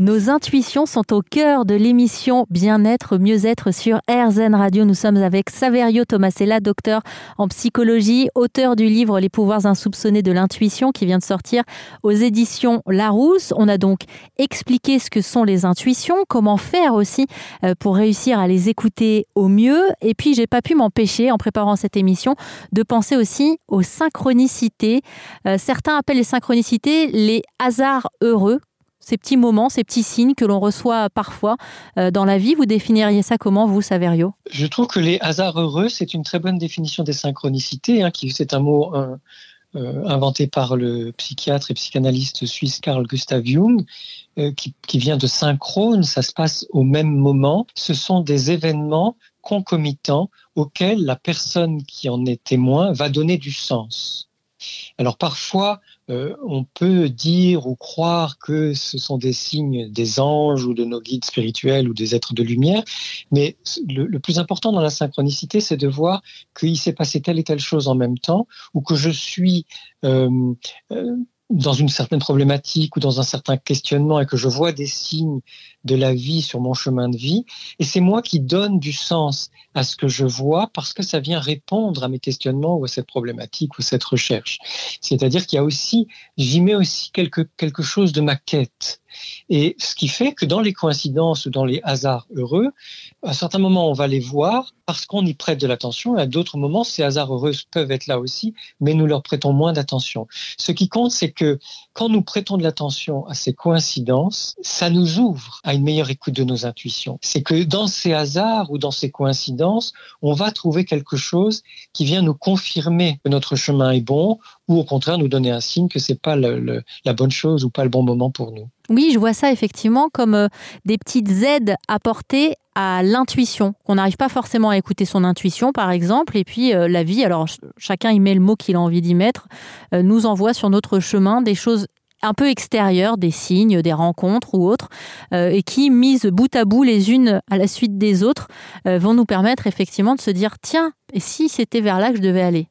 Nos intuitions sont au cœur de l'émission Bien-être, mieux-être sur RZN Radio. Nous sommes avec Saverio Tomasella, docteur en psychologie, auteur du livre Les pouvoirs insoupçonnés de l'intuition qui vient de sortir aux éditions Larousse. On a donc expliqué ce que sont les intuitions, comment faire aussi euh, pour réussir à les écouter au mieux. Et puis, j'ai pas pu m'empêcher, en préparant cette émission, de penser aussi aux synchronicités. Euh, certains appellent les synchronicités les hasards heureux ces petits moments, ces petits signes que l'on reçoit parfois euh, dans la vie. Vous définiriez ça comment, vous, Saverio? Je trouve que les hasards heureux, c'est une très bonne définition des synchronicités. Hein, c'est un mot euh, euh, inventé par le psychiatre et psychanalyste suisse Carl Gustav Jung, qui vient de synchrone. Ça se passe au même moment. Ce sont des événements concomitants auxquels la personne qui en est témoin va donner du sens. Alors parfois, euh, on peut dire ou croire que ce sont des signes des anges ou de nos guides spirituels ou des êtres de lumière, mais le, plus important dans la synchronicité, c'est de voir qu'il s'est passé telle et telle chose en même temps, ou que je suis euh, euh, dans une certaine problématique ou dans un certain questionnement et que je vois des signes de la vie sur mon chemin de vie, et c'est moi qui donne du sens à ce que je vois parce que ça vient répondre à mes questionnements ou à cette problématique ou cette recherche. C'est-à-dire qu'il y a aussi, j'y mets aussi quelque, quelque chose de ma quête. Et ce qui fait que dans les coïncidences ou dans les hasards heureux, à certains moments, on va les voir parce qu'on y prête de l'attention, et à d'autres moments, ces hasards heureux peuvent être là aussi, mais nous leur prêtons moins d'attention. Ce qui compte, c'est que quand nous prêtons de l'attention à ces coïncidences, ça nous ouvre à une meilleure écoute de nos intuitions. C'est que dans ces hasards ou dans ces coïncidences, on va trouver quelque chose qui vient nous confirmer que notre chemin est bon ou au contraire nous donner un signe que c'est pas la bonne chose ou pas le bon moment pour nous. Oui, je vois ça effectivement comme euh, des petites aides apportées à l'intuition, qu'on n'arrive pas forcément à écouter son intuition, par exemple, et puis euh, la vie, alors chacun y met le mot qu'il a envie d'y mettre, euh, nous envoie sur notre chemin des choses un peu extérieures, des signes, des rencontres ou autres, et qui, mises bout à bout les unes à la suite des autres, vont nous permettre effectivement de se dire, tiens, et si c'était vers là que je devais aller?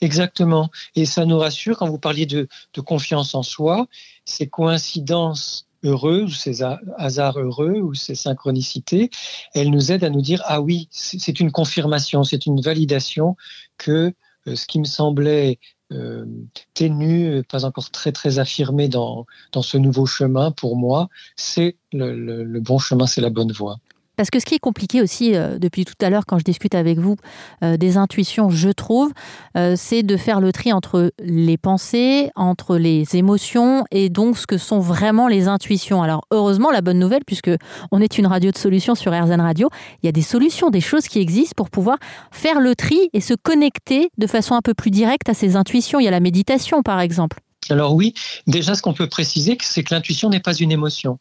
Exactement. Et ça nous rassure quand vous parliez de, confiance en soi, ces coïncidences heureuses, ces hasards heureux ou ces synchronicités, elles nous aident à nous dire ah oui, c'est une confirmation, c'est une validation que euh, ce qui me semblait euh, ténu, pas encore très très affirmé dans, dans ce nouveau chemin pour moi, c'est le bon chemin, c'est la bonne voie. Parce que ce qui est compliqué aussi, euh, depuis tout à l'heure, quand je discute avec vous euh, des intuitions, je trouve, euh, c'est de faire le tri entre les pensées, entre les émotions et donc ce que sont vraiment les intuitions. Alors heureusement, la bonne nouvelle, puisque on est une radio de solutions sur RZN Radio, il y a des solutions, des choses qui existent pour pouvoir faire le tri et se connecter de façon un peu plus directe à ces intuitions. Il y a la méditation, par exemple. Alors oui, déjà ce qu'on peut préciser, c'est que l'intuition n'est pas une émotion.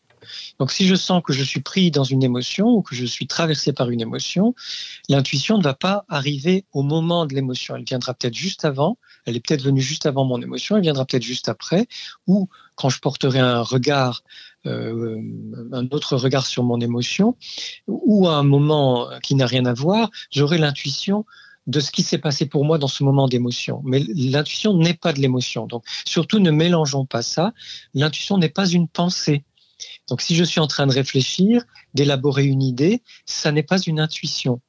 Donc si je sens que je suis pris dans une émotion ou que je suis traversé par une émotion, l'intuition ne va pas arriver au moment de l'émotion. Elle viendra peut-être juste avant, elle est peut-être venue juste avant mon émotion, elle viendra peut-être juste après, ou quand je porterai un regard, euh, un autre regard sur mon émotion, ou à un moment qui n'a rien à voir, j'aurai l'intuition de ce qui s'est passé pour moi dans ce moment d'émotion. Mais l'intuition n'est pas de l'émotion. Donc, surtout, ne mélangeons pas ça. L'intuition n'est pas une pensée. Donc si je suis en train de réfléchir, d'élaborer une idée, ça n'est pas une intuition.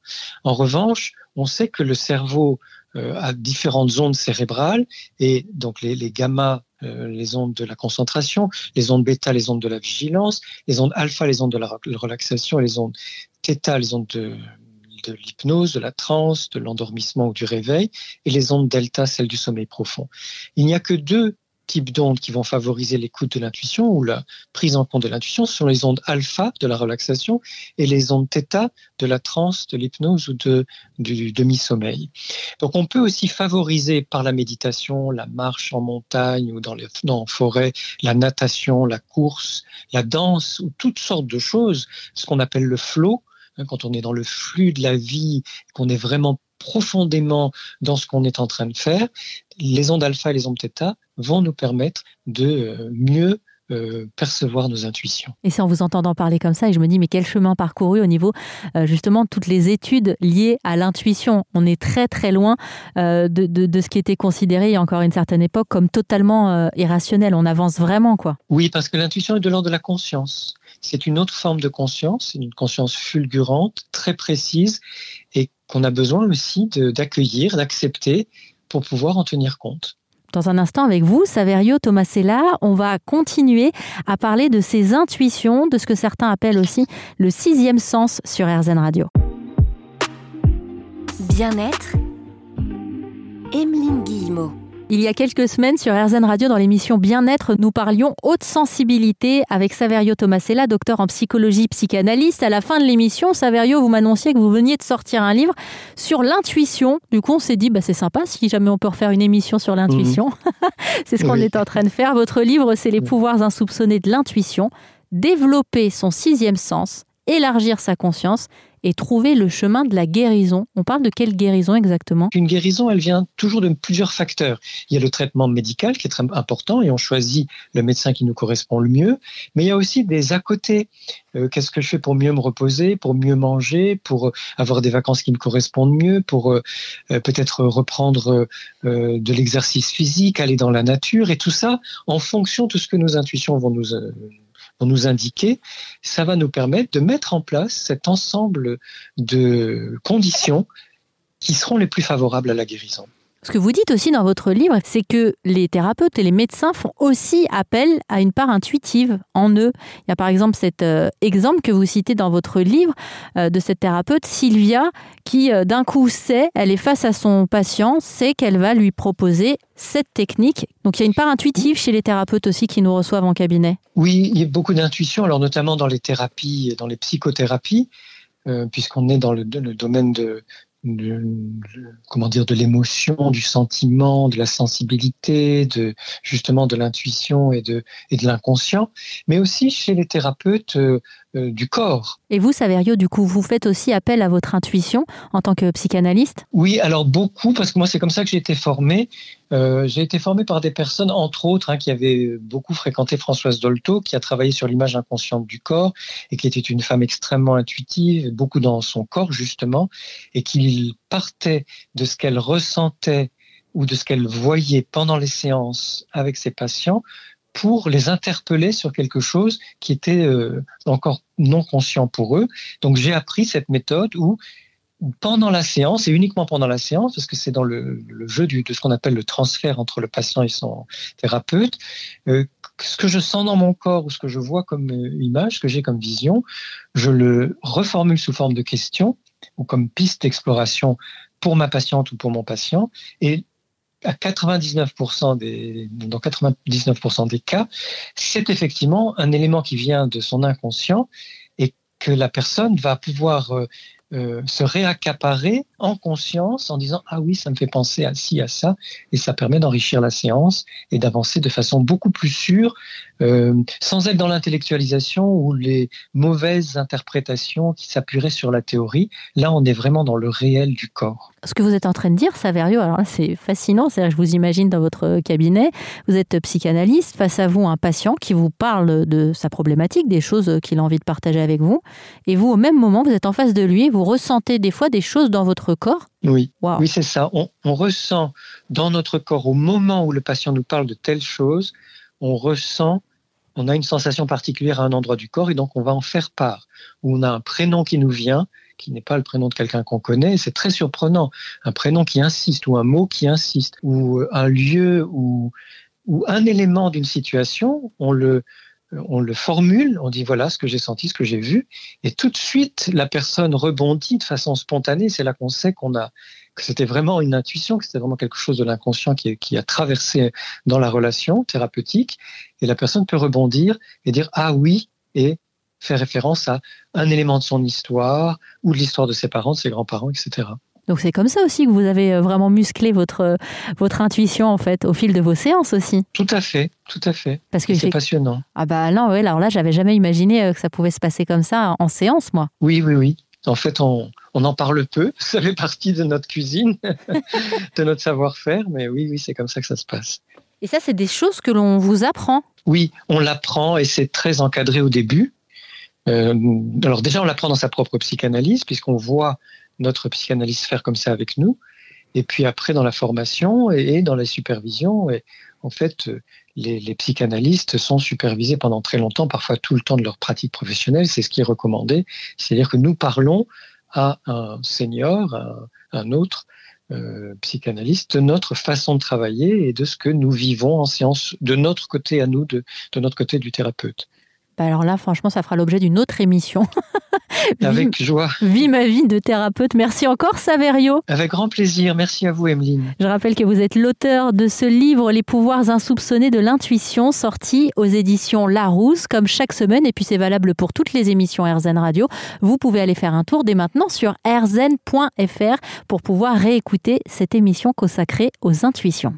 En revanche, on sait que le cerveau euh, a différentes ondes cérébrales et donc les, gamma, euh, les ondes de la concentration, les ondes bêta, les ondes de la vigilance, les ondes alpha, les ondes de la relaxation, les ondes theta, les ondes de, de l'hypnose, de la transe, de l'endormissement ou du réveil, et les ondes delta, celles du sommeil profond. Il n'y a que deux types d'ondes qui vont favoriser l'écoute de l'intuition ou la prise en compte de l'intuition sont les ondes alpha de la relaxation et les ondes theta de la transe, de l'hypnose ou de, du demi-sommeil. Donc on peut aussi favoriser par la méditation, la marche en montagne ou dans les en forêt, la natation, la course, la danse ou toutes sortes de choses, ce qu'on appelle le flow, hein, quand on est dans le flux de la vie, qu'on est vraiment profondément dans ce qu'on est en train de faire, les ondes alpha et les ondes theta vont nous permettre de euh, mieux euh, percevoir nos intuitions. Et c'est en vous entendant parler comme ça, et je me dis, mais quel chemin parcouru au niveau euh, justement de toutes les études liées à l'intuition. On est très très loin euh, de, de, ce qui était considéré il y a encore une certaine époque comme totalement irrationnel. On avance vraiment, quoi. Oui, parce que l'intuition est de l'ordre de la conscience. C'est une autre forme de conscience, une conscience fulgurante, très précise, et qu'on a besoin aussi d'accueillir, d'accepter pour pouvoir en tenir compte. Dans un instant avec vous, Saverio Tomasella, on va continuer à parler de ses intuitions, de ce que certains appellent aussi le sixième sens sur RZN Radio. Bien-être, Emeline Guillemot. Il y a quelques semaines sur RZN Radio dans l'émission Bien-être, nous parlions haute sensibilité avec Saverio Tomasella, docteur en psychologie psychanalyste. À la fin de l'émission, Saverio, vous m'annonciez que vous veniez de sortir un livre sur l'intuition. Du coup, on s'est dit, bah, c'est sympa si jamais on peut refaire une émission sur l'intuition. Mhm. c'est ce qu'on est en train de faire. Votre livre, c'est Les pouvoirs insoupçonnés de l'intuition. Développer son sixième sens, élargir sa conscience et trouver le chemin de la guérison. On parle de quelle guérison exactement? Une guérison, elle vient toujours de plusieurs facteurs. Il y a le traitement médical qui est très important et on choisit le médecin qui nous correspond le mieux, mais il y a aussi des à côté. Euh, qu'est-ce que je fais pour mieux me reposer, pour mieux manger, pour avoir des vacances qui me correspondent mieux, pour euh, euh, peut-être reprendre de l'exercice physique, aller dans la nature et tout ça en fonction de ce que nos intuitions vont nous vont nous indiquer, ça va nous permettre de mettre en place cet ensemble de conditions qui seront les plus favorables à la guérison. Ce que vous dites aussi dans votre livre, c'est que les thérapeutes et les médecins font aussi appel à une part intuitive en eux. Il y a par exemple cet euh, exemple que vous citez dans votre livre euh, de cette thérapeute, Sylvia, qui euh, d'un coup sait, elle est face à son patient, sait qu'elle va lui proposer cette technique. Donc il y a une part intuitive chez les thérapeutes aussi qui nous reçoivent en cabinet. Oui, il y a beaucoup d'intuition, alors notamment dans les thérapies, dans les psychothérapies, puisqu'on est dans le, domaine de, de, comment dire de l'émotion, du sentiment, de la sensibilité, de justement de l'intuition et de et de l'inconscient, mais aussi chez les thérapeutes euh, euh, du corps. Et vous, Saverio, du coup, vous faites aussi appel à votre intuition en tant que psychanalyste? Oui, alors beaucoup, parce que moi, c'est comme ça que j'ai été formé. Euh, j'ai été formé par des personnes, entre autres, hein, qui avaient beaucoup fréquenté Françoise Dolto, qui a travaillé sur l'image inconsciente du corps et qui était une femme extrêmement intuitive, beaucoup dans son corps, justement, et qui partait de ce qu'elle ressentait ou de ce qu'elle voyait pendant les séances avec ses patients pour les interpeller sur quelque chose qui était euh, encore non conscient pour eux. Donc j'ai appris cette méthode où pendant la séance, et uniquement pendant la séance, parce que c'est dans le, jeu de ce qu'on appelle le transfert entre le patient et son thérapeute, euh, ce que je sens dans mon corps ou ce que je vois comme euh, image, ce que j'ai comme vision, je le reformule sous forme de question ou comme piste d'exploration pour ma patiente ou pour mon patient, et à 99% des, dans 99% des cas, c'est effectivement un élément qui vient de son inconscient et que la personne va pouvoir euh, se réaccaparer en conscience en disant ah oui ça me fait penser à ci à ça et ça permet d'enrichir la séance et d'avancer de façon beaucoup plus sûre euh, sans être dans l'intellectualisation ou les mauvaises interprétations qui s'appuieraient sur la théorie là on est vraiment dans le réel du corps ce que vous êtes en train de dire, Saverio, alors c'est fascinant. C'est je vous imagine dans votre cabinet, vous êtes psychanalyste, face à vous un patient qui vous parle de sa problématique, des choses qu'il a envie de partager avec vous, et vous au même moment, vous êtes en face de lui, vous ressentez des fois des choses dans votre corps? Oui, oui, c'est ça. On, on ressent dans notre corps au moment où le patient nous parle de telle chose, on ressent on a une sensation particulière à un endroit du corps et donc on va en faire part. Ou on a un prénom qui nous vient qui n'est pas le prénom de quelqu'un qu'on connaît. C'est très surprenant. Un prénom qui insiste ou un mot qui insiste ou euh, un lieu ou, ou un élément d'une situation, on le, on le formule, on dit voilà ce que j'ai senti, ce que j'ai vu, et tout de suite la personne rebondit de façon spontanée. C'est là qu'on sait qu'on a que c'était vraiment une intuition, que c'était vraiment quelque chose de l'inconscient qui, qui, a traversé dans la relation thérapeutique, et la personne peut rebondir et dire ah oui, et fait référence à un élément de son histoire ou de l'histoire de ses parents, de ses grands-parents, etc. Donc c'est comme ça aussi que vous avez euh, vraiment musclé votre, euh, votre intuition en fait au fil de vos séances aussi. Tout à fait, tout à fait. Parce que c'est passionnant. Ah bah non, ouais, alors là j'avais jamais imaginé euh, que ça pouvait se passer comme ça en séance, moi. Oui, oui, oui. En fait, on, on en parle peu. Ça fait partie de notre cuisine, de notre savoir-faire, mais oui, oui, c'est comme ça que ça se passe. Et ça, c'est des choses que l'on vous apprend. Oui, on l'apprend et c'est très encadré au début. Euh, alors déjà, on l'apprend dans sa propre psychanalyse, puisqu'on voit notre psychanalyse faire comme ça avec nous. Et puis après, dans la formation et dans la supervision, et en fait, les, les, psychanalystes sont supervisés pendant très longtemps, parfois tout le temps de leur pratique professionnelle. C'est ce qui est recommandé. C'est-à-dire que nous parlons à un senior, à un autre euh, psychanalyste, de notre façon de travailler et de ce que nous vivons en séance de notre côté à nous, de notre côté du thérapeute. Bah alors là, franchement, ça fera l'objet d'une autre émission. Avec joie. Vie ma vie de thérapeute. Merci encore, Saverio. Avec grand plaisir. Merci à vous, Emeline. Je rappelle que vous êtes l'auteur de ce livre, Les pouvoirs insoupçonnés de l'intuition, sorti aux éditions Larousse, comme chaque semaine. Et puis, c'est valable pour toutes les émissions RZN Radio. Vous pouvez aller faire un tour dès maintenant sur rzn.fr pour pouvoir réécouter cette émission consacrée aux intuitions.